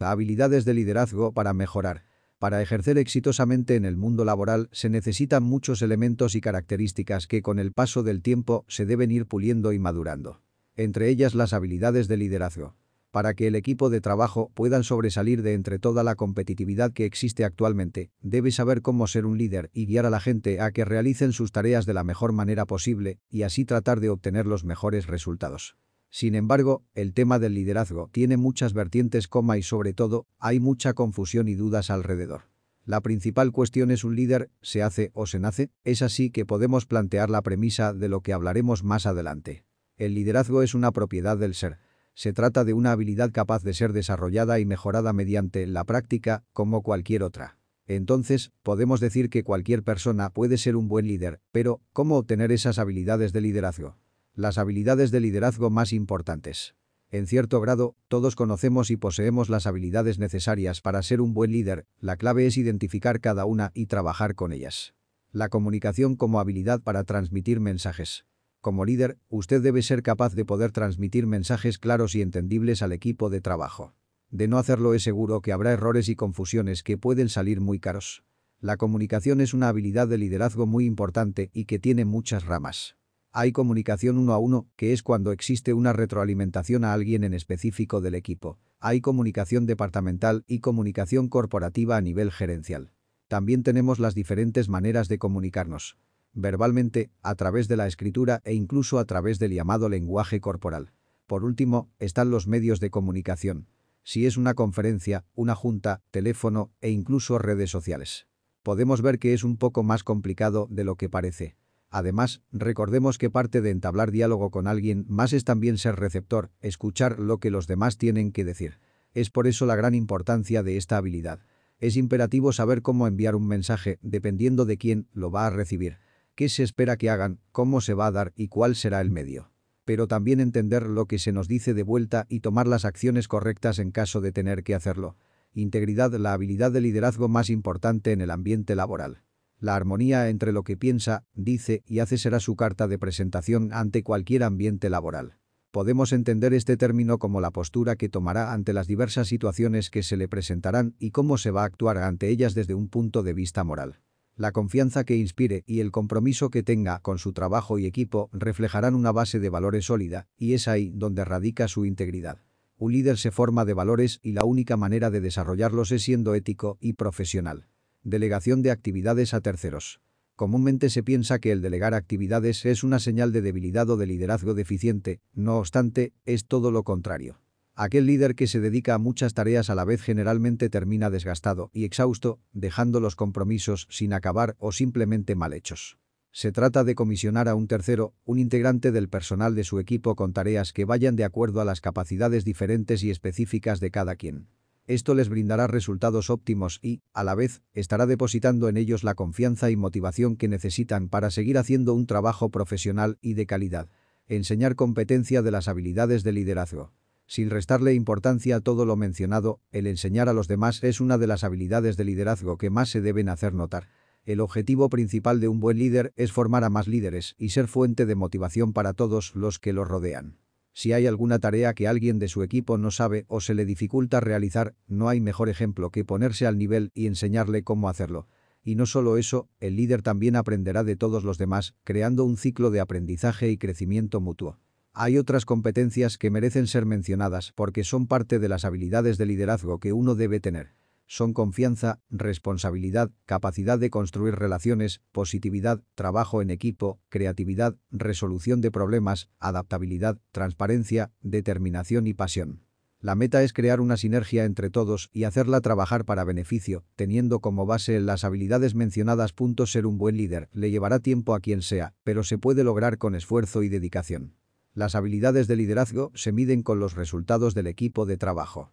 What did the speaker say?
Habilidades de liderazgo para mejorar. Para ejercer exitosamente en el mundo laboral se necesitan muchos elementos y características que con el paso del tiempo se deben ir puliendo y madurando. Entre ellas las habilidades de liderazgo. Para que el equipo de trabajo puedan sobresalir de entre toda la competitividad que existe actualmente, debe saber cómo ser un líder y guiar a la gente a que realicen sus tareas de la mejor manera posible y así tratar de obtener los mejores resultados. Sin embargo, el tema del liderazgo tiene muchas vertientes, y sobre todo, hay mucha confusión y dudas alrededor. La principal cuestión es un líder, ¿se hace o se nace? Es así que podemos plantear la premisa de lo que hablaremos más adelante. El liderazgo es una propiedad del ser. Se trata de una habilidad capaz de ser desarrollada y mejorada mediante la práctica, como cualquier otra. Entonces, podemos decir que cualquier persona puede ser un buen líder, pero, ¿cómo obtener esas habilidades de liderazgo? Las habilidades de liderazgo más importantes. En cierto grado, todos conocemos y poseemos las habilidades necesarias para ser un buen líder, la clave es identificar cada una y trabajar con ellas. La comunicación como habilidad para transmitir mensajes. Como líder, usted debe ser capaz de poder transmitir mensajes claros y entendibles al equipo de trabajo. De no hacerlo es seguro que habrá errores y confusiones que pueden salir muy caros. La comunicación es una habilidad de liderazgo muy importante y que tiene muchas ramas. Hay comunicación uno a uno, que es cuando existe una retroalimentación a alguien en específico del equipo. Hay comunicación departamental y comunicación corporativa a nivel gerencial. También tenemos las diferentes maneras de comunicarnos. Verbalmente, a través de la escritura e incluso a través del llamado lenguaje corporal. Por último, están los medios de comunicación. Si es una conferencia, una junta, teléfono e incluso redes sociales. Podemos ver que es un poco más complicado de lo que parece. Además, recordemos que parte de entablar diálogo con alguien más es también ser receptor, escuchar lo que los demás tienen que decir. Es por eso la gran importancia de esta habilidad. Es imperativo saber cómo enviar un mensaje, dependiendo de quién lo va a recibir, qué se espera que hagan, cómo se va a dar y cuál será el medio. Pero también entender lo que se nos dice de vuelta y tomar las acciones correctas en caso de tener que hacerlo. Integridad, la habilidad de liderazgo más importante en el ambiente laboral. La armonía entre lo que piensa, dice y hace será su carta de presentación ante cualquier ambiente laboral. Podemos entender este término como la postura que tomará ante las diversas situaciones que se le presentarán y cómo se va a actuar ante ellas desde un punto de vista moral. La confianza que inspire y el compromiso que tenga con su trabajo y equipo reflejarán una base de valores sólida, y es ahí donde radica su integridad. Un líder se forma de valores y la única manera de desarrollarlos es siendo ético y profesional. Delegación de actividades a terceros. Comúnmente se piensa que el delegar actividades es una señal de debilidad o de liderazgo deficiente, no obstante, es todo lo contrario. Aquel líder que se dedica a muchas tareas a la vez generalmente termina desgastado y exhausto, dejando los compromisos sin acabar o simplemente mal hechos. Se trata de comisionar a un tercero, un integrante del personal de su equipo con tareas que vayan de acuerdo a las capacidades diferentes y específicas de cada quien. Esto les brindará resultados óptimos y, a la vez, estará depositando en ellos la confianza y motivación que necesitan para seguir haciendo un trabajo profesional y de calidad. Enseñar competencia de las habilidades de liderazgo. Sin restarle importancia a todo lo mencionado, el enseñar a los demás es una de las habilidades de liderazgo que más se deben hacer notar. El objetivo principal de un buen líder es formar a más líderes y ser fuente de motivación para todos los que lo rodean. Si hay alguna tarea que alguien de su equipo no sabe o se le dificulta realizar, no hay mejor ejemplo que ponerse al nivel y enseñarle cómo hacerlo. Y no solo eso, el líder también aprenderá de todos los demás, creando un ciclo de aprendizaje y crecimiento mutuo. Hay otras competencias que merecen ser mencionadas porque son parte de las habilidades de liderazgo que uno debe tener son confianza, responsabilidad, capacidad de construir relaciones, positividad, trabajo en equipo, creatividad, resolución de problemas, adaptabilidad, transparencia, determinación y pasión. La meta es crear una sinergia entre todos y hacerla trabajar para beneficio, teniendo como base las habilidades mencionadas. Ser un buen líder le llevará tiempo a quien sea, pero se puede lograr con esfuerzo y dedicación. Las habilidades de liderazgo se miden con los resultados del equipo de trabajo.